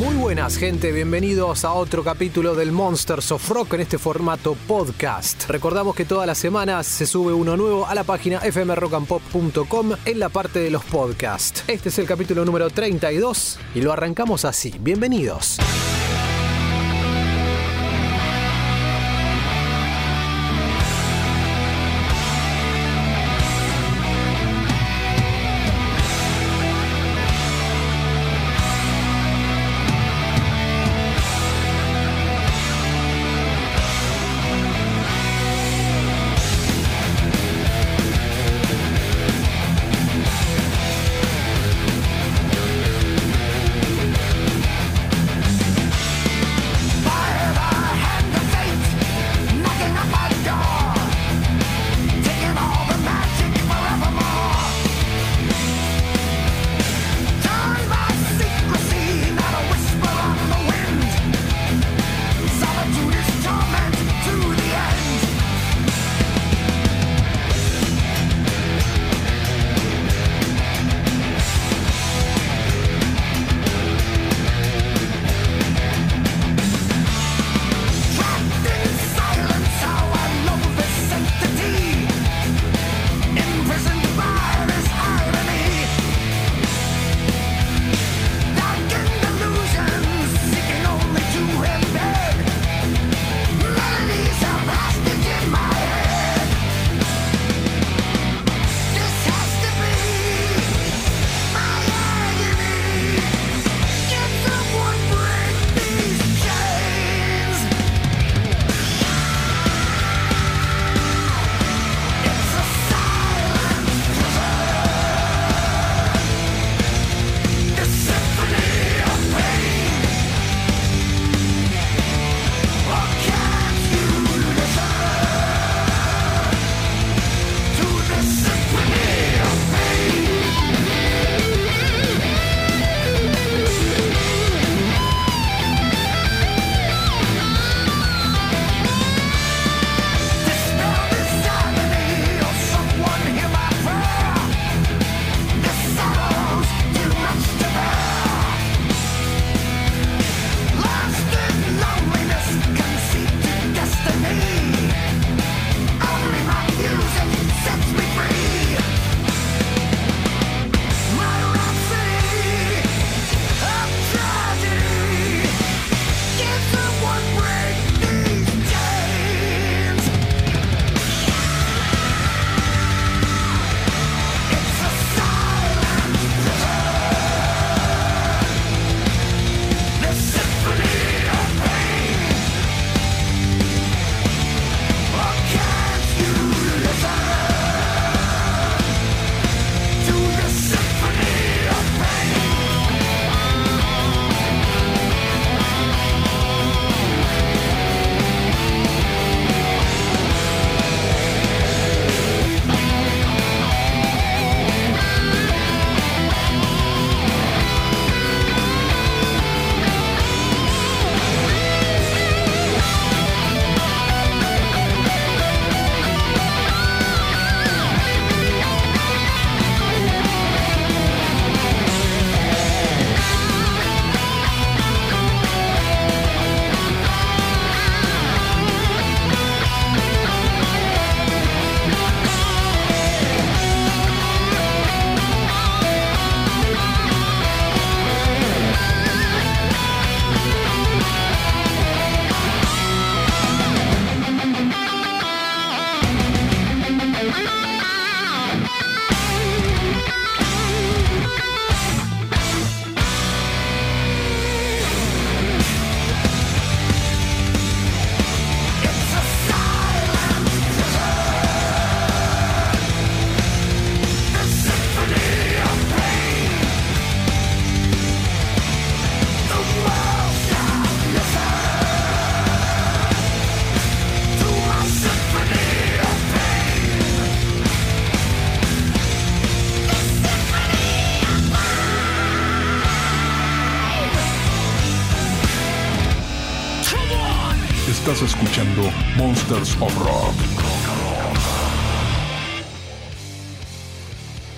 Muy buenas gente, bienvenidos a otro capítulo del Monsters of Rock en este formato podcast. Recordamos que todas las semanas se sube uno nuevo a la página fmrockandpop.com en la parte de los podcasts. Este es el capítulo número 32 y lo arrancamos así. Bienvenidos.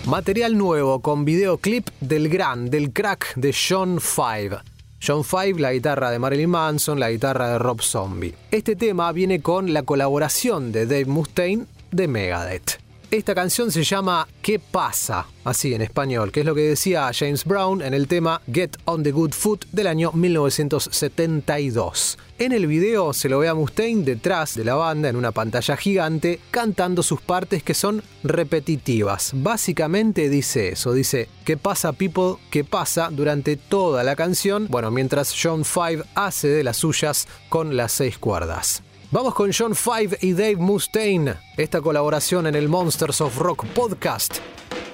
Material nuevo con videoclip del gran, del crack de John Five. John Five, la guitarra de Marilyn Manson, la guitarra de Rob Zombie. Este tema viene con la colaboración de Dave Mustaine de Megadeth. Esta canción se llama ¿Qué pasa? Así en español, que es lo que decía James Brown en el tema Get on the Good Foot del año 1972. En el video se lo ve a Mustaine detrás de la banda en una pantalla gigante cantando sus partes que son repetitivas. Básicamente dice eso, dice ¿Qué pasa people? ¿Qué pasa? durante toda la canción, bueno, mientras John Five hace de las suyas con las seis cuerdas. Vamos con John Five y Dave Mustaine. Esta colaboración en el Monsters of Rock podcast.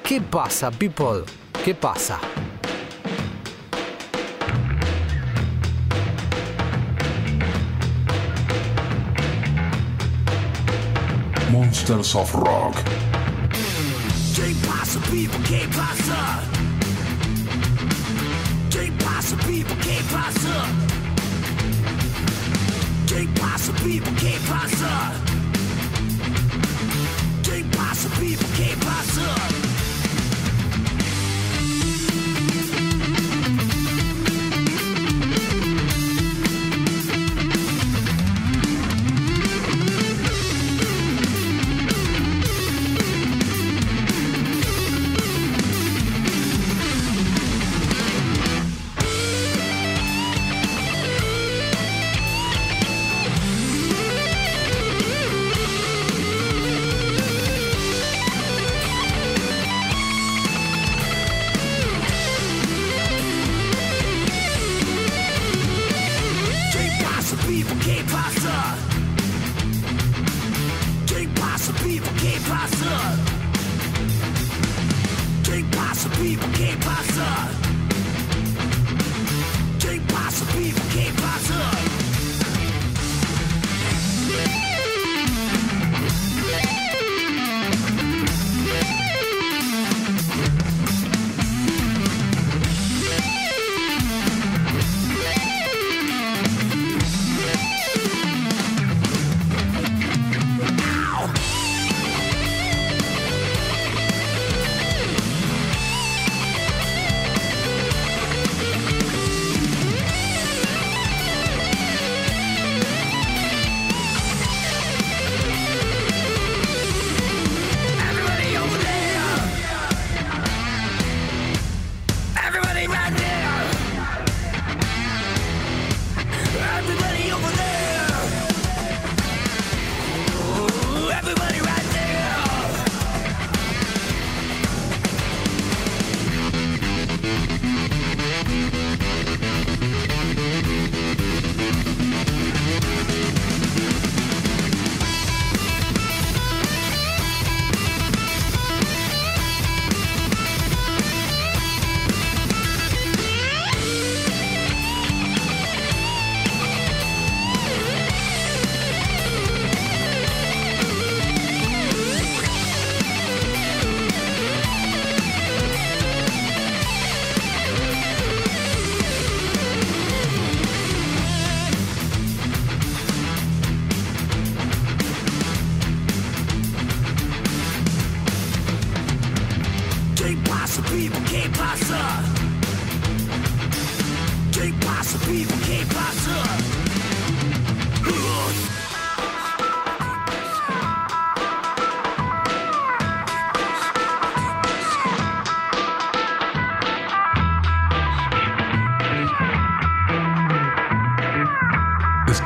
¿Qué pasa, people? ¿Qué pasa? Monsters of Rock. ¿Qué pasa, people? ¿Qué pasa? ¿Qué pasa, people? ¿Qué pasa? Quem passa, people, quem passa? Quem passa, people, quem passa?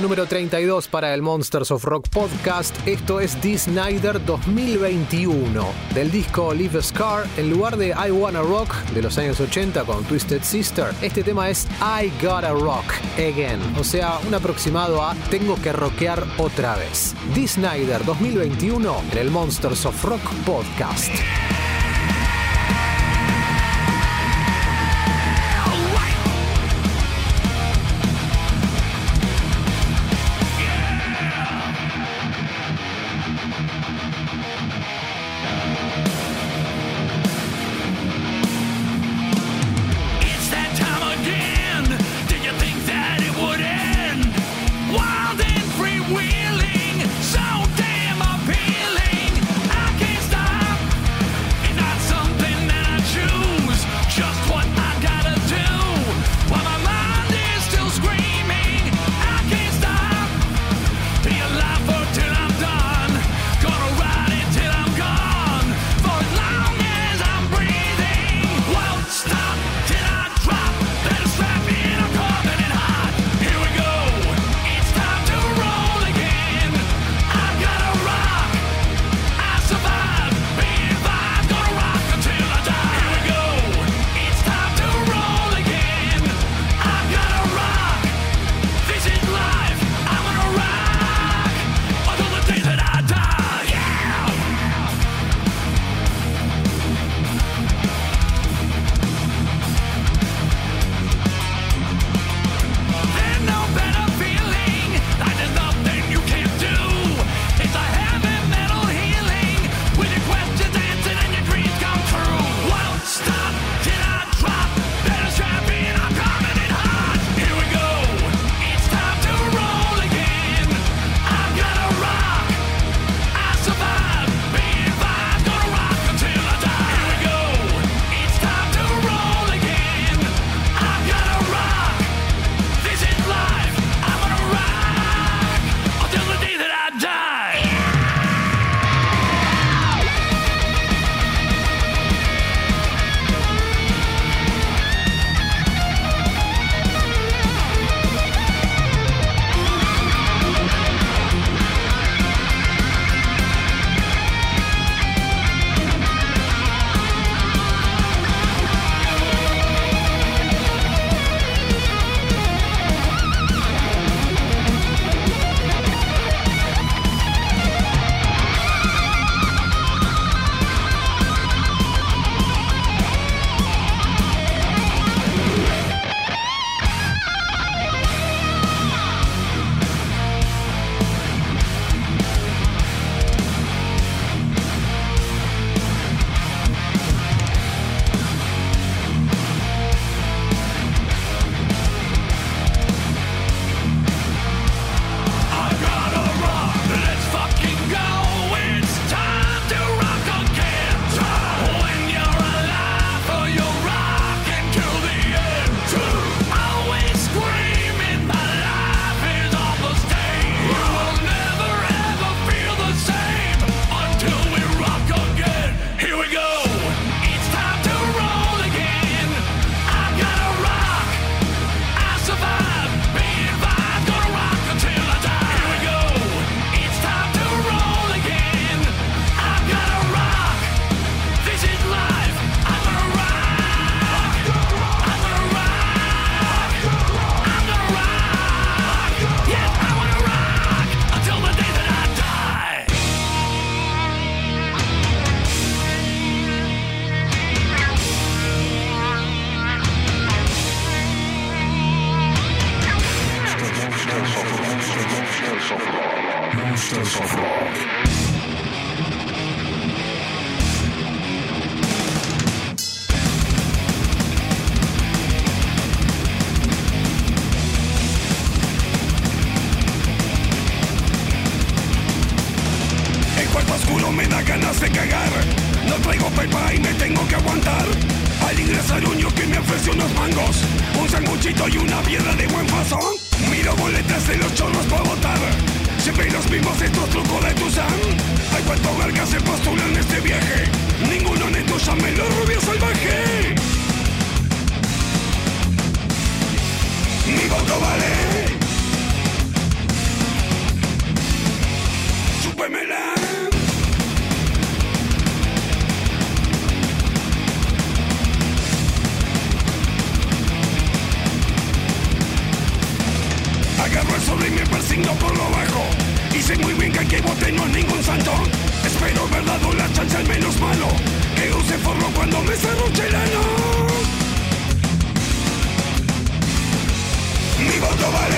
Número 32 para el Monsters of Rock podcast. Esto es Dee Snyder 2021. Del disco Leave a Scar, en lugar de I Wanna Rock de los años 80 con Twisted Sister, este tema es I Gotta Rock Again. O sea, un aproximado a Tengo que rockear otra vez. Dee Snyder 2021 en el Monsters of Rock podcast. Vale.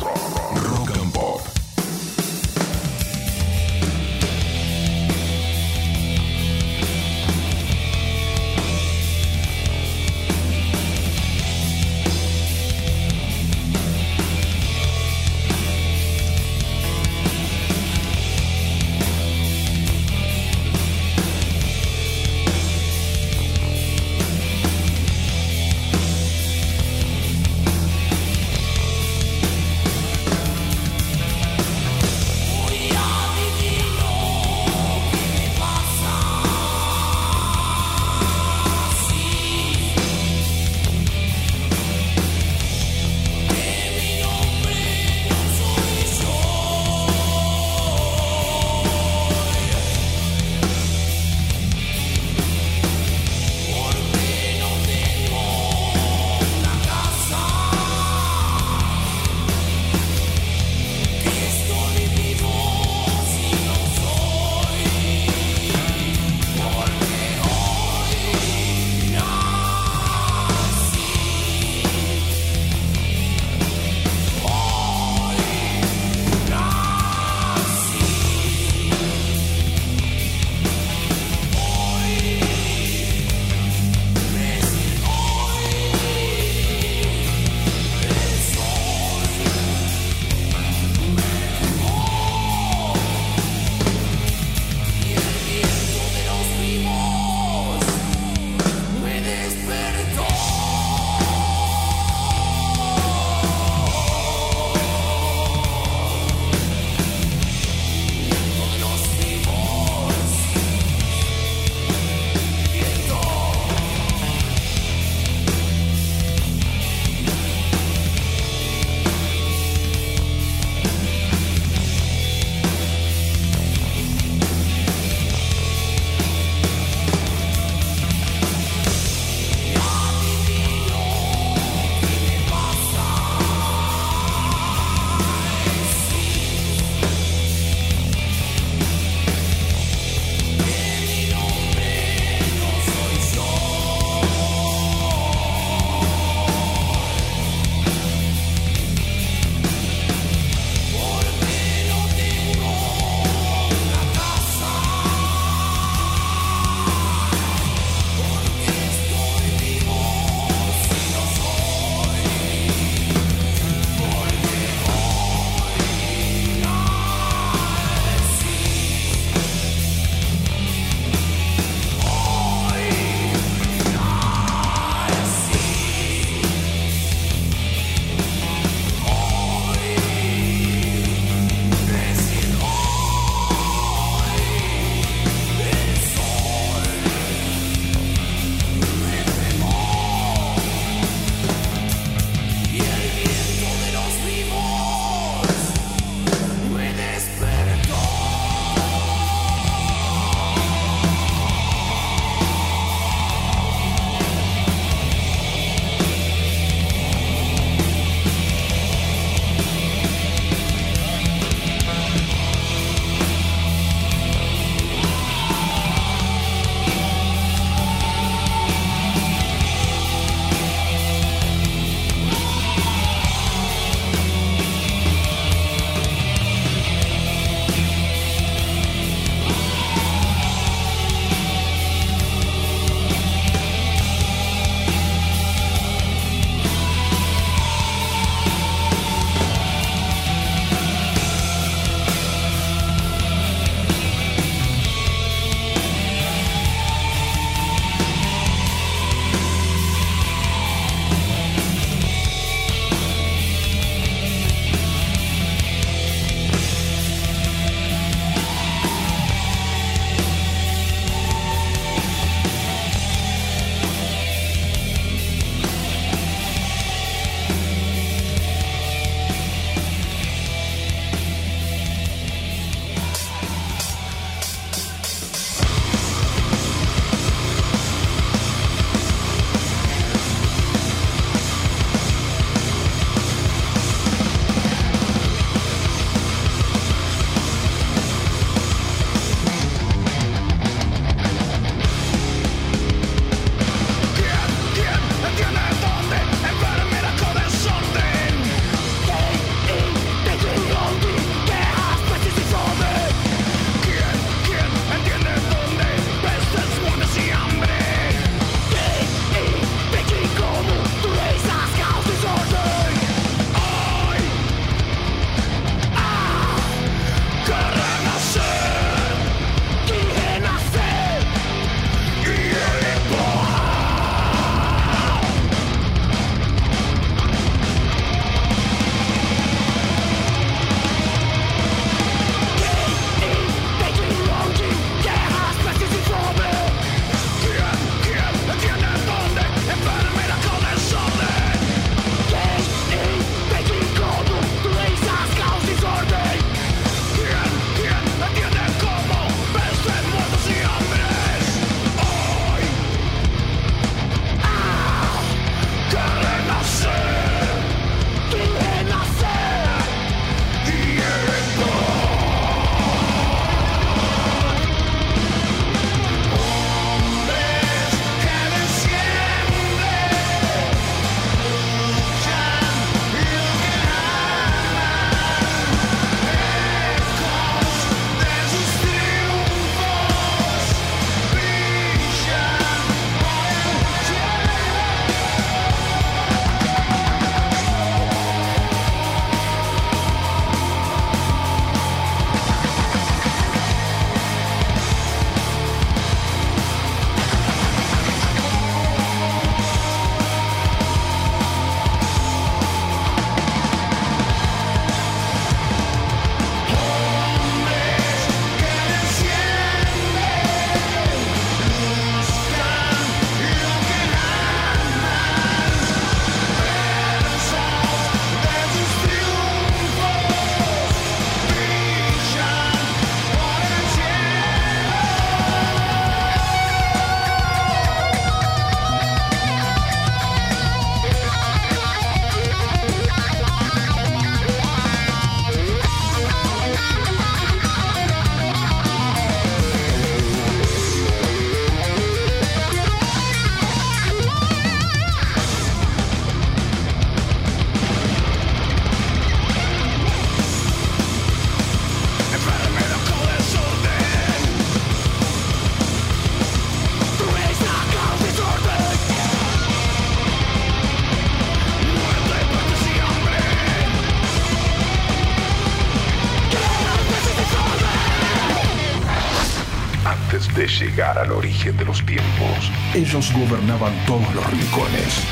Ellos gobernaban todos los rincones.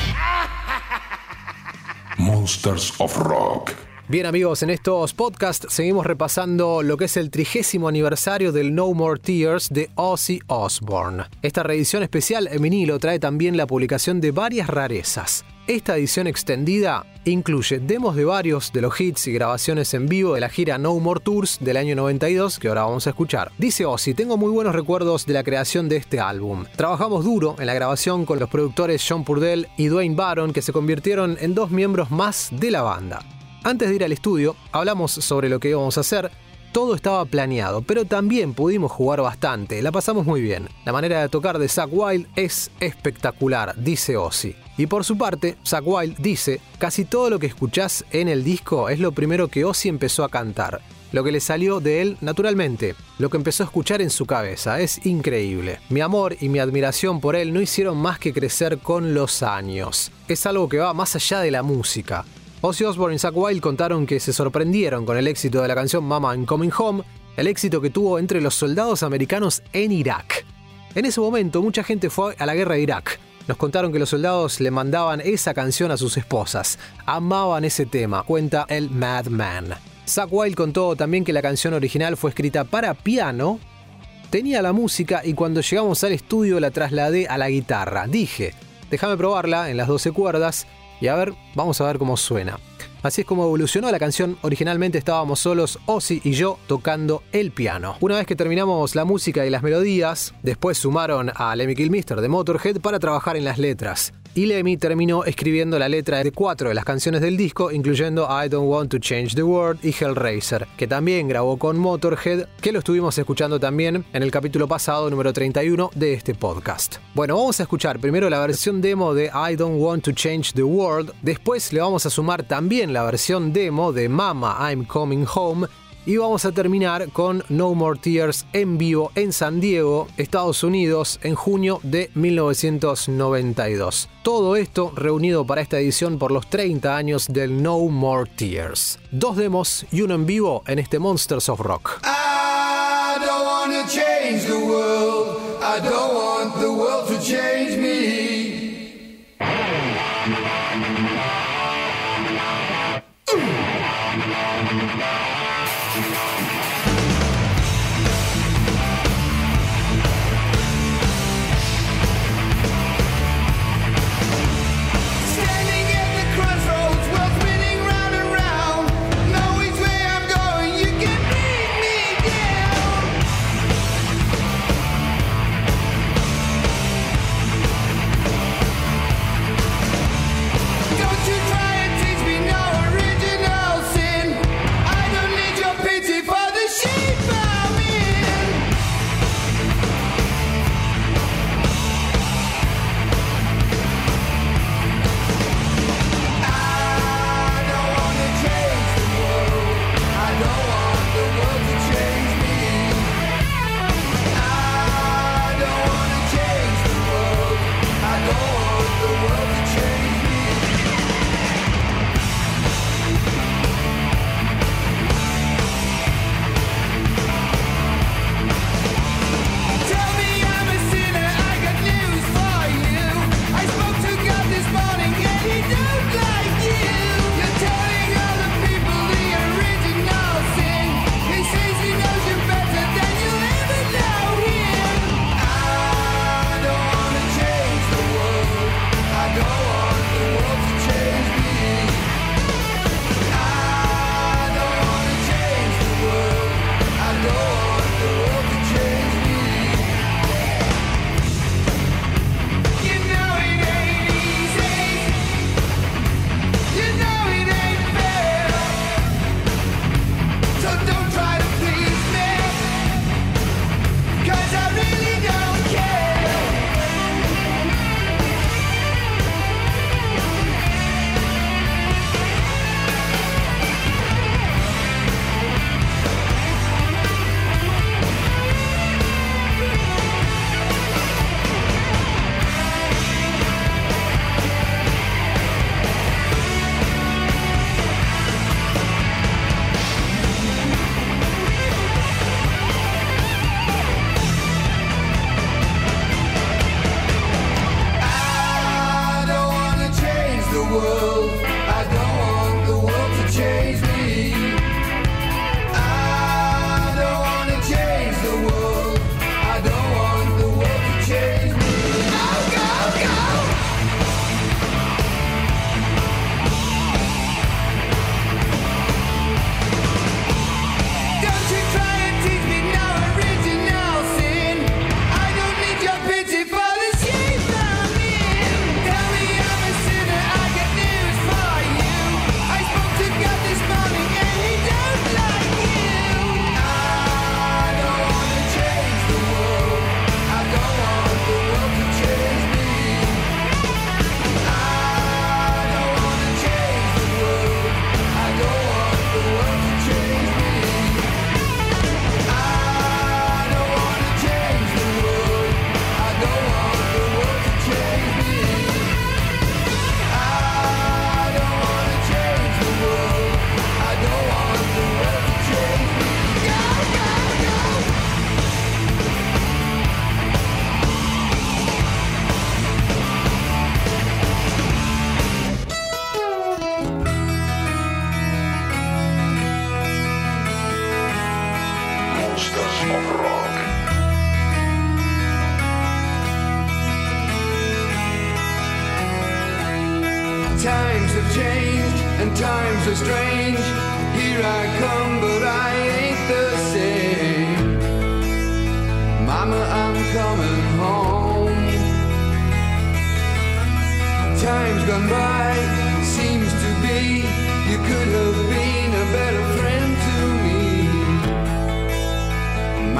Monsters of Rock. Bien amigos, en estos podcasts seguimos repasando lo que es el trigésimo aniversario del No More Tears de Ozzy Osbourne. Esta reedición especial en vinilo trae también la publicación de varias rarezas. Esta edición extendida incluye demos de varios de los hits y grabaciones en vivo de la gira No More Tours del año 92 que ahora vamos a escuchar. Dice Ozzy, tengo muy buenos recuerdos de la creación de este álbum. Trabajamos duro en la grabación con los productores John Purdell y Dwayne Barron que se convirtieron en dos miembros más de la banda. Antes de ir al estudio, hablamos sobre lo que íbamos a hacer. Todo estaba planeado, pero también pudimos jugar bastante, la pasamos muy bien. La manera de tocar de Zack Wild es espectacular, dice Ozzy. Y por su parte, Zack Wild dice, casi todo lo que escuchás en el disco es lo primero que Ozzy empezó a cantar. Lo que le salió de él naturalmente, lo que empezó a escuchar en su cabeza, es increíble. Mi amor y mi admiración por él no hicieron más que crecer con los años. Es algo que va más allá de la música. Ozzy Osbourne y Zack Wild contaron que se sorprendieron con el éxito de la canción Mama I'm Coming Home, el éxito que tuvo entre los soldados americanos en Irak. En ese momento mucha gente fue a la guerra de Irak. Nos contaron que los soldados le mandaban esa canción a sus esposas. Amaban ese tema, cuenta el Madman. Zack Wild contó también que la canción original fue escrita para piano, tenía la música y cuando llegamos al estudio la trasladé a la guitarra. Dije, déjame probarla en las 12 cuerdas y a ver, vamos a ver cómo suena. Así es como evolucionó la canción. Originalmente estábamos solos, Ozzy y yo, tocando el piano. Una vez que terminamos la música y las melodías, después sumaron a Lemmy Kilmister de Motorhead para trabajar en las letras. Y Lemmy terminó escribiendo la letra de cuatro de las canciones del disco, incluyendo I Don't Want to Change the World y Hellraiser, que también grabó con Motorhead, que lo estuvimos escuchando también en el capítulo pasado, número 31 de este podcast. Bueno, vamos a escuchar primero la versión demo de I Don't Want to Change the World, después le vamos a sumar también la versión demo de Mama I'm Coming Home, y vamos a terminar con No More Tears en vivo en San Diego, Estados Unidos, en junio de 1992. Todo esto reunido para esta edición por los 30 años del No More Tears. Dos demos y uno en vivo en este Monsters of Rock. I don't want the world to change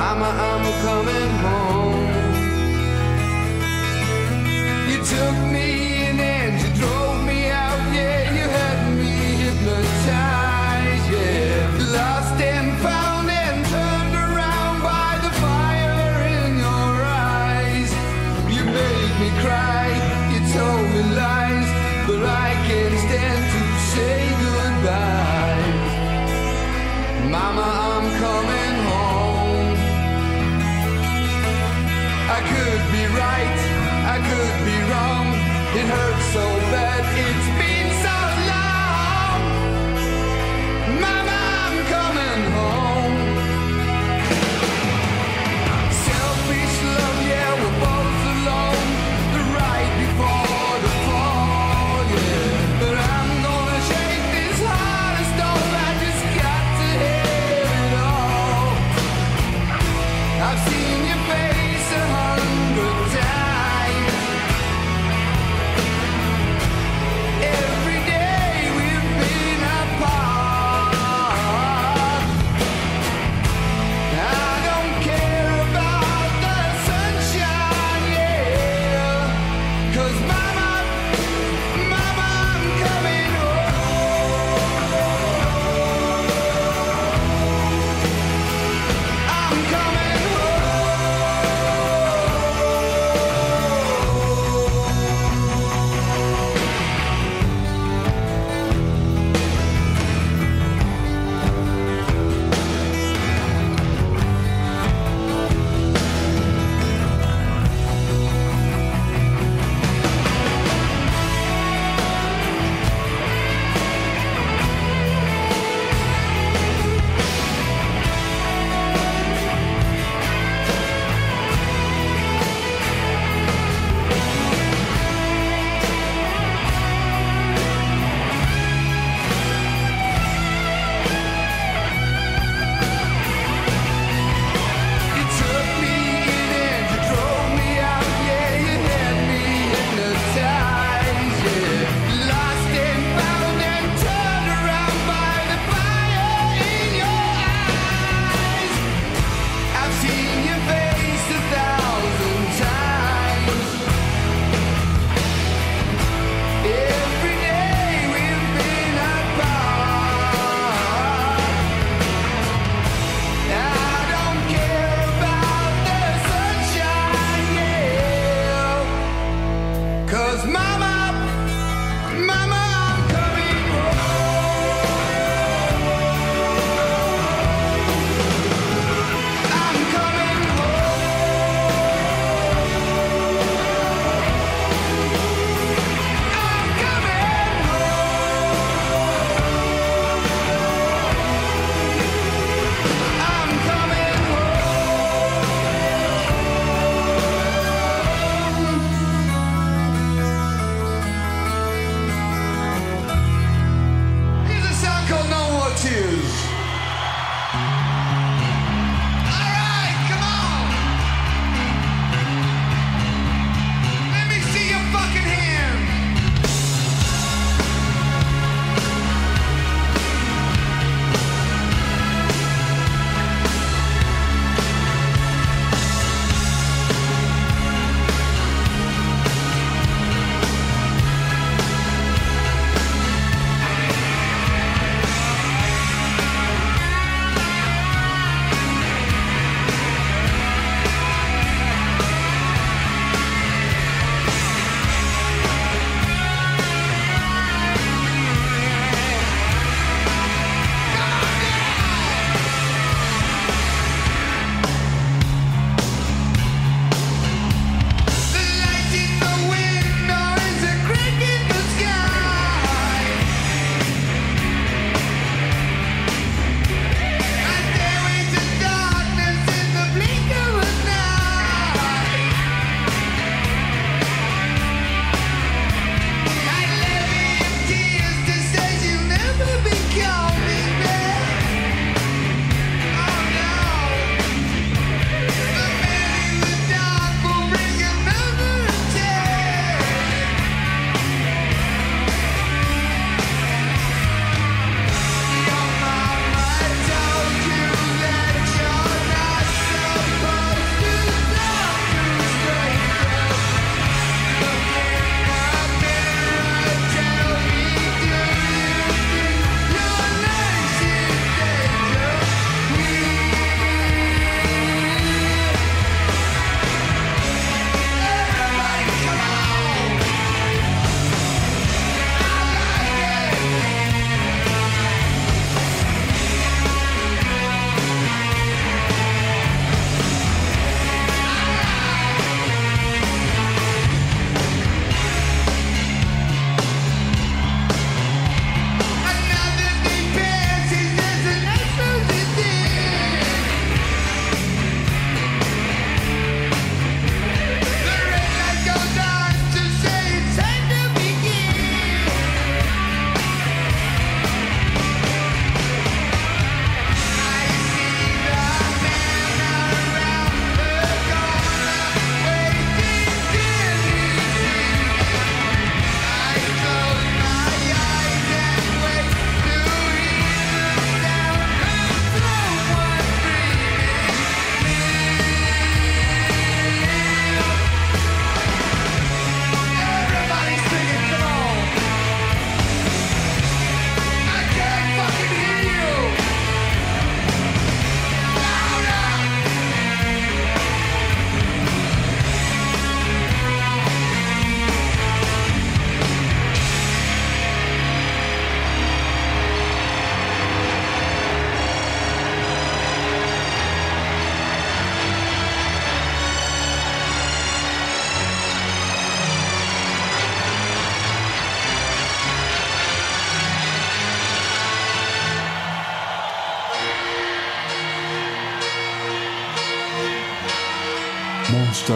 Mama, I'm coming home. You took me and then you drove.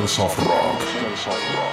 Monsters of. Rock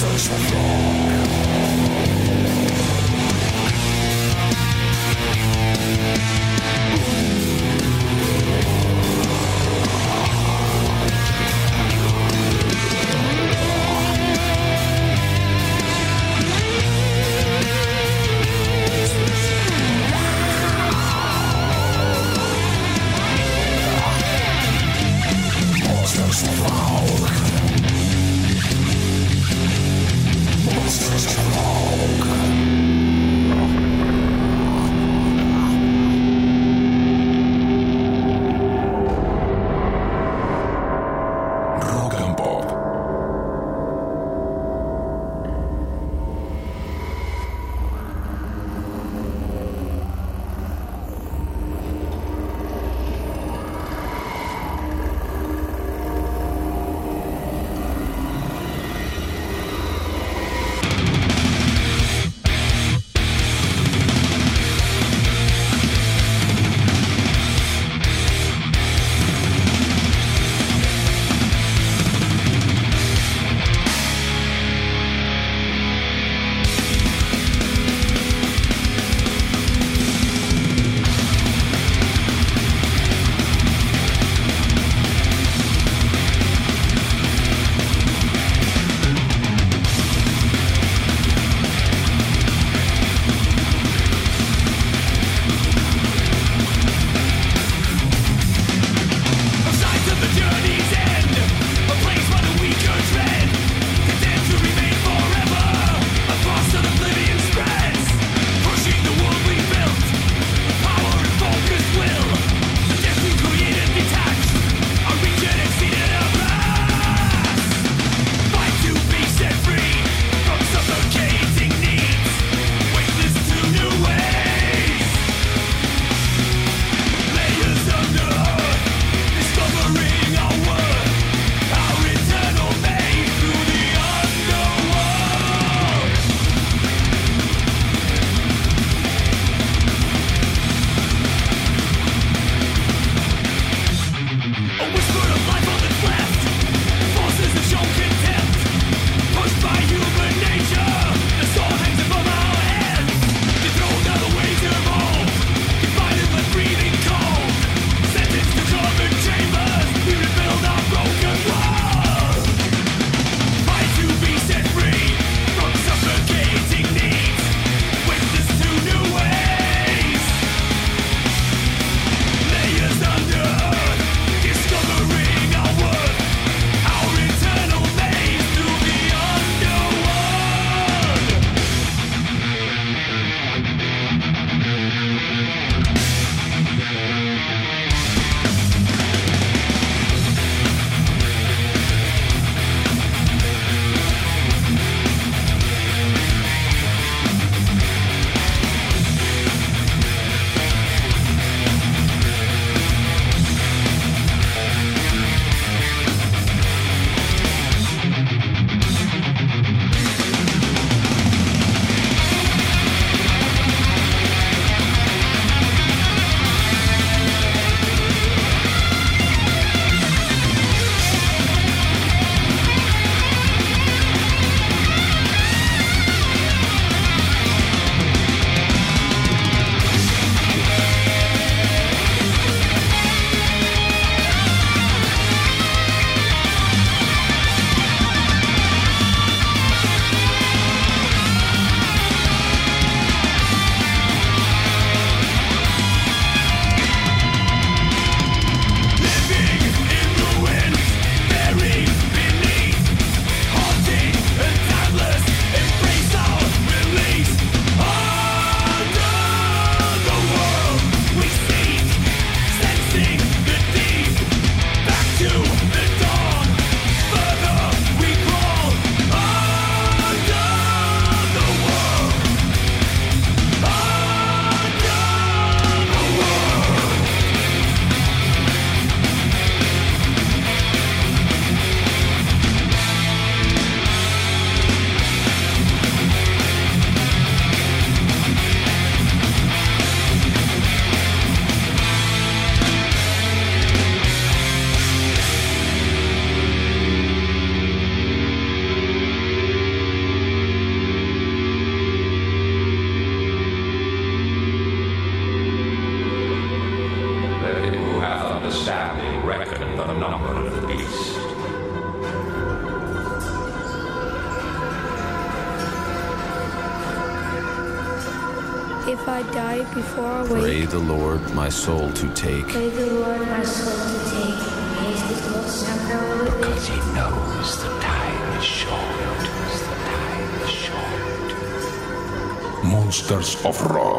Rock the Lord my soul to take. The Lord my soul to take. Because he knows the time is short. The time is short. Monsters of Rock.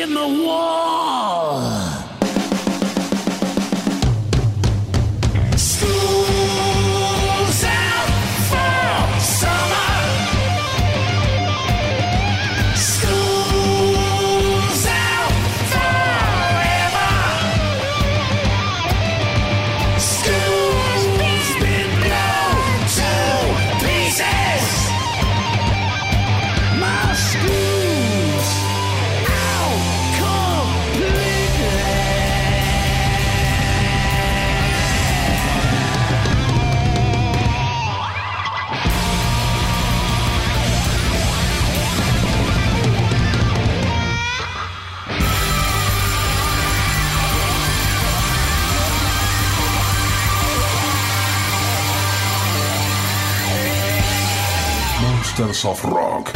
in the wall. Of Rock.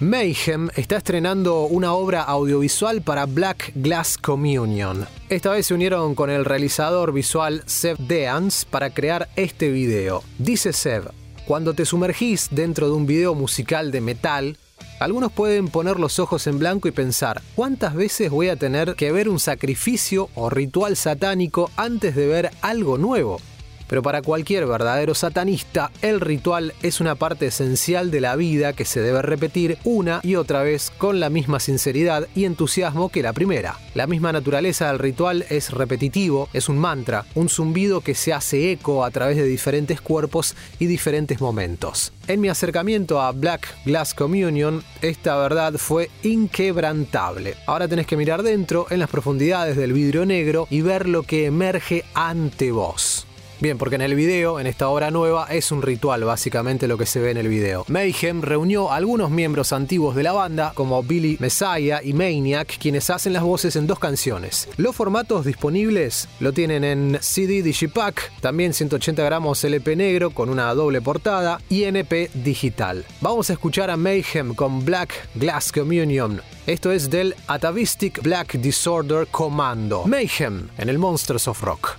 Mayhem está estrenando una obra audiovisual para Black Glass Communion. Esta vez se unieron con el realizador visual Seb Deans para crear este video. Dice Seb, cuando te sumergís dentro de un video musical de metal, algunos pueden poner los ojos en blanco y pensar, ¿cuántas veces voy a tener que ver un sacrificio o ritual satánico antes de ver algo nuevo? Pero para cualquier verdadero satanista, el ritual es una parte esencial de la vida que se debe repetir una y otra vez con la misma sinceridad y entusiasmo que la primera. La misma naturaleza del ritual es repetitivo, es un mantra, un zumbido que se hace eco a través de diferentes cuerpos y diferentes momentos. En mi acercamiento a Black Glass Communion, esta verdad fue inquebrantable. Ahora tenés que mirar dentro, en las profundidades del vidrio negro, y ver lo que emerge ante vos. Bien, porque en el video, en esta obra nueva, es un ritual básicamente lo que se ve en el video. Mayhem reunió a algunos miembros antiguos de la banda, como Billy Messiah y Maniac, quienes hacen las voces en dos canciones. Los formatos disponibles lo tienen en CD Digipack, también 180 gramos LP negro con una doble portada y NP digital. Vamos a escuchar a Mayhem con Black Glass Communion. Esto es del Atavistic Black Disorder Commando. Mayhem en el Monsters of Rock.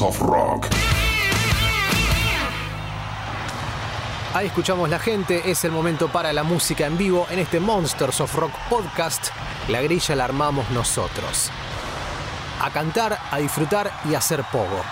Of Rock. Ahí escuchamos la gente, es el momento para la música en vivo en este Monsters of Rock podcast. La grilla la armamos nosotros. A cantar, a disfrutar y a hacer pogo.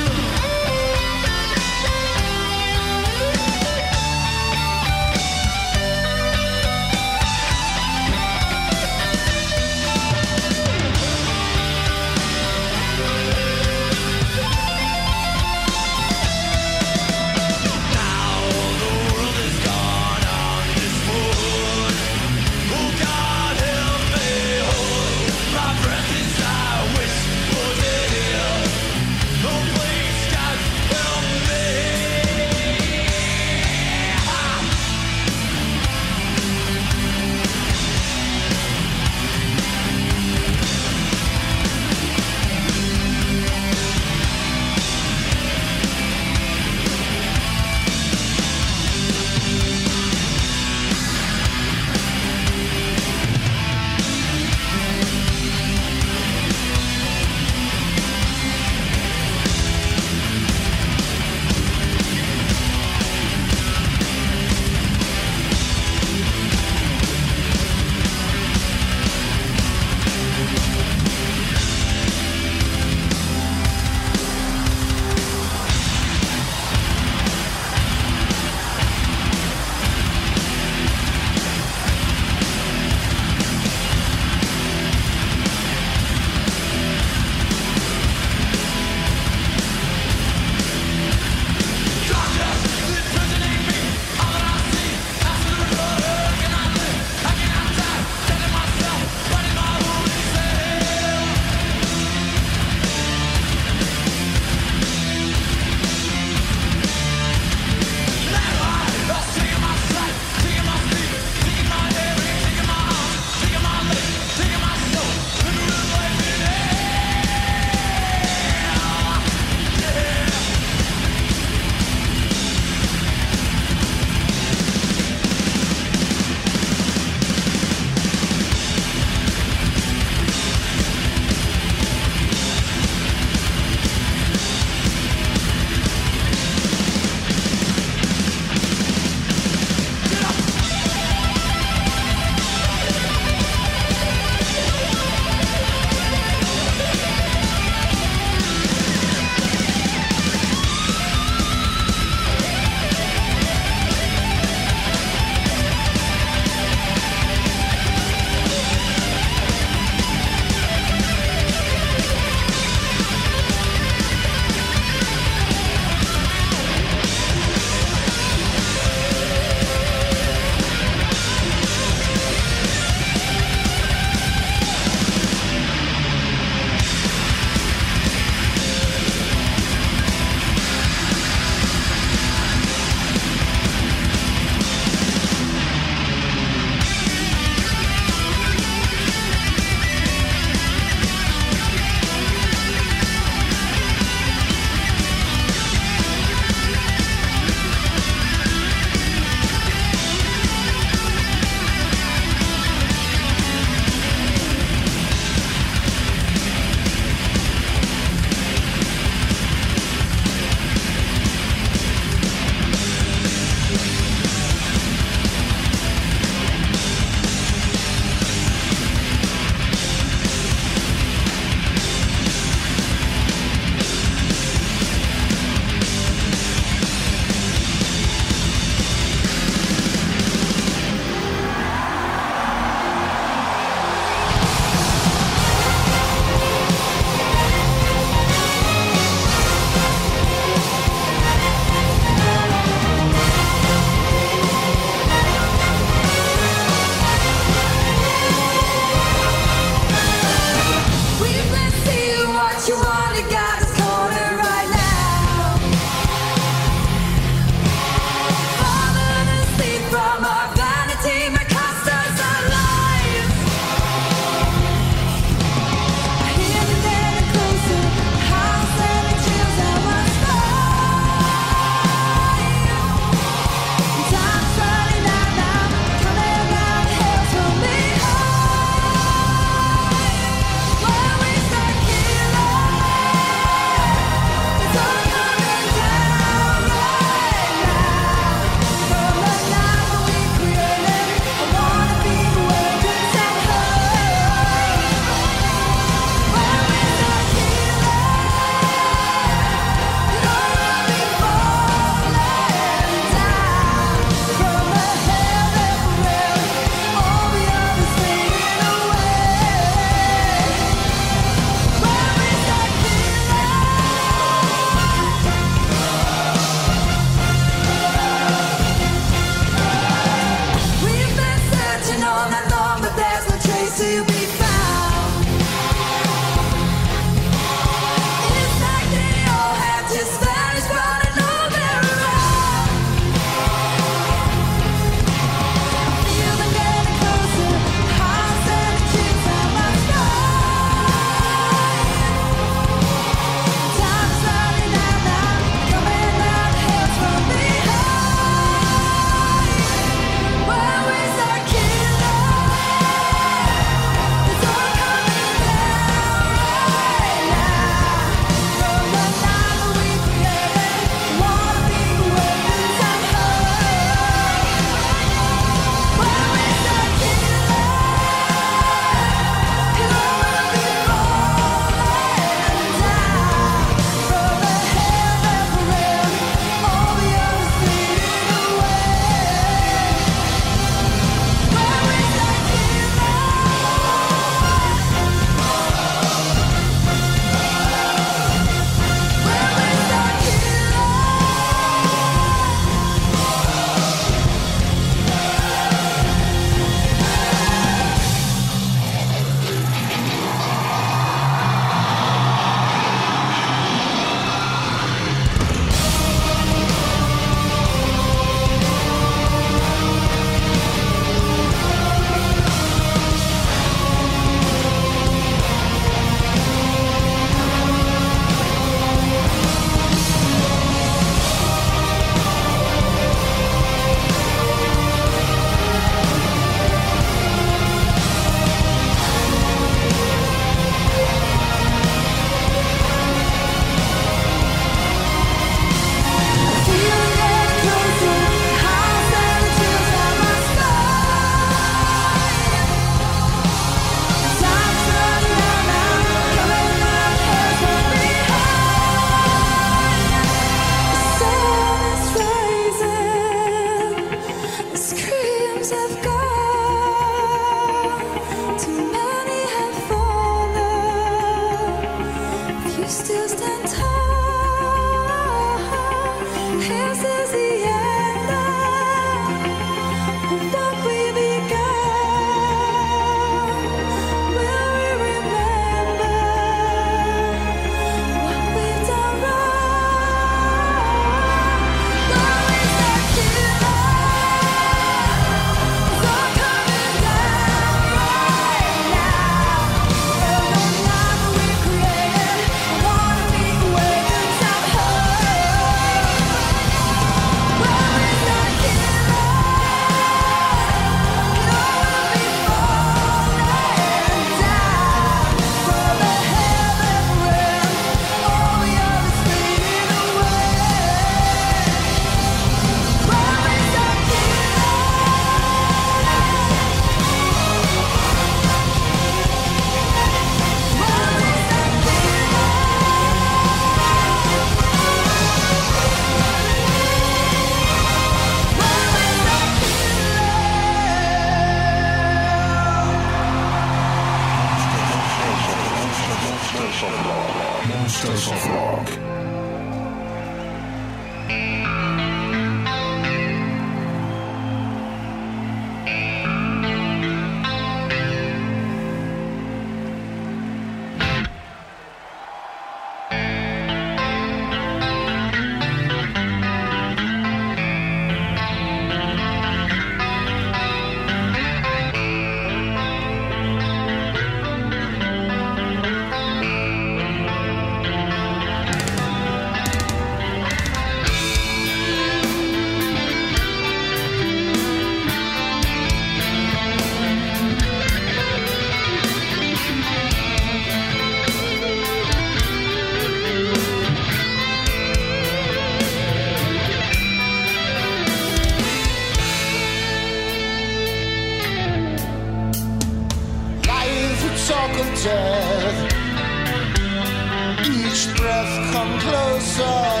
Oh.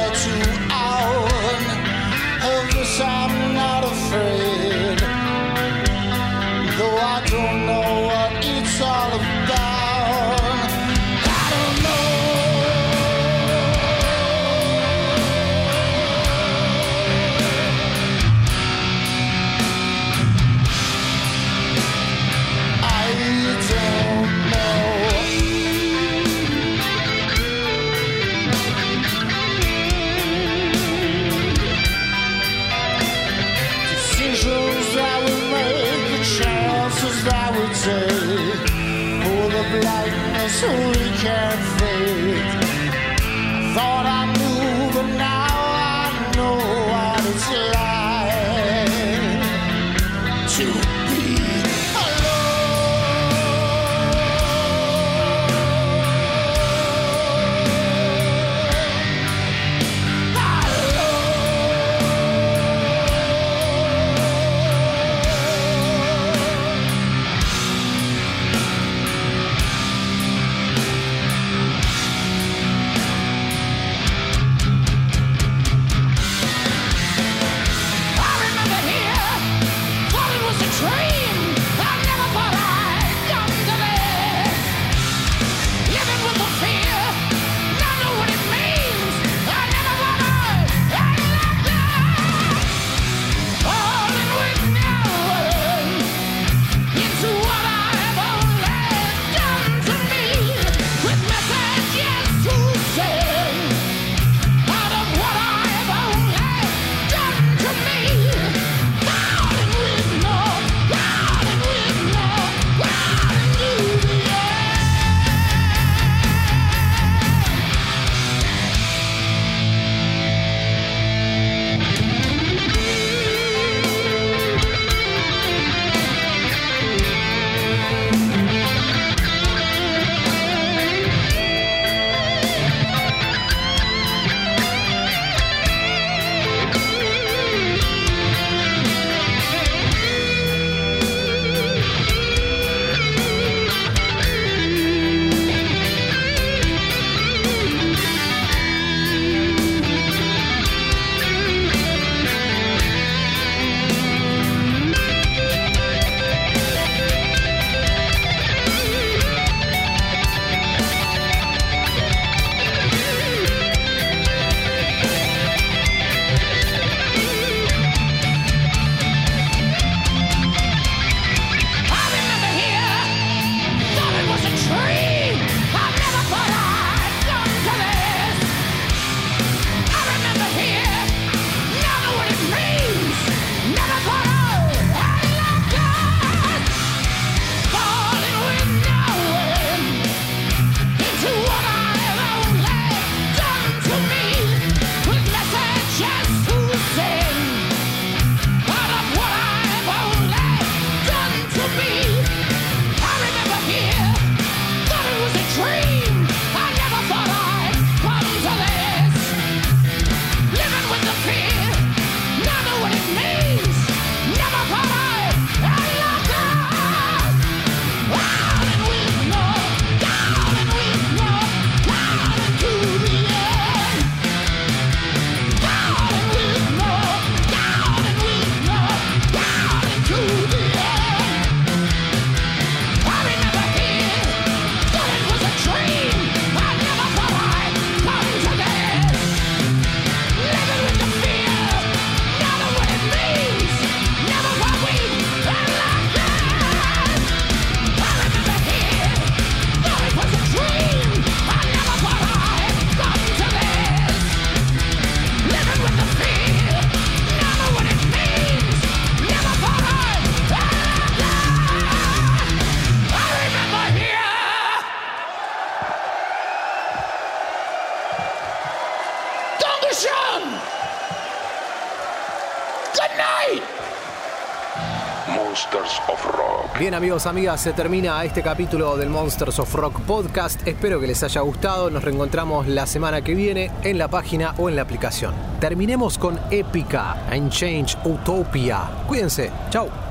Amigos, amigas, se termina este capítulo del Monsters of Rock podcast. Espero que les haya gustado. Nos reencontramos la semana que viene en la página o en la aplicación. Terminemos con Épica and Change Utopia. Cuídense. Chau.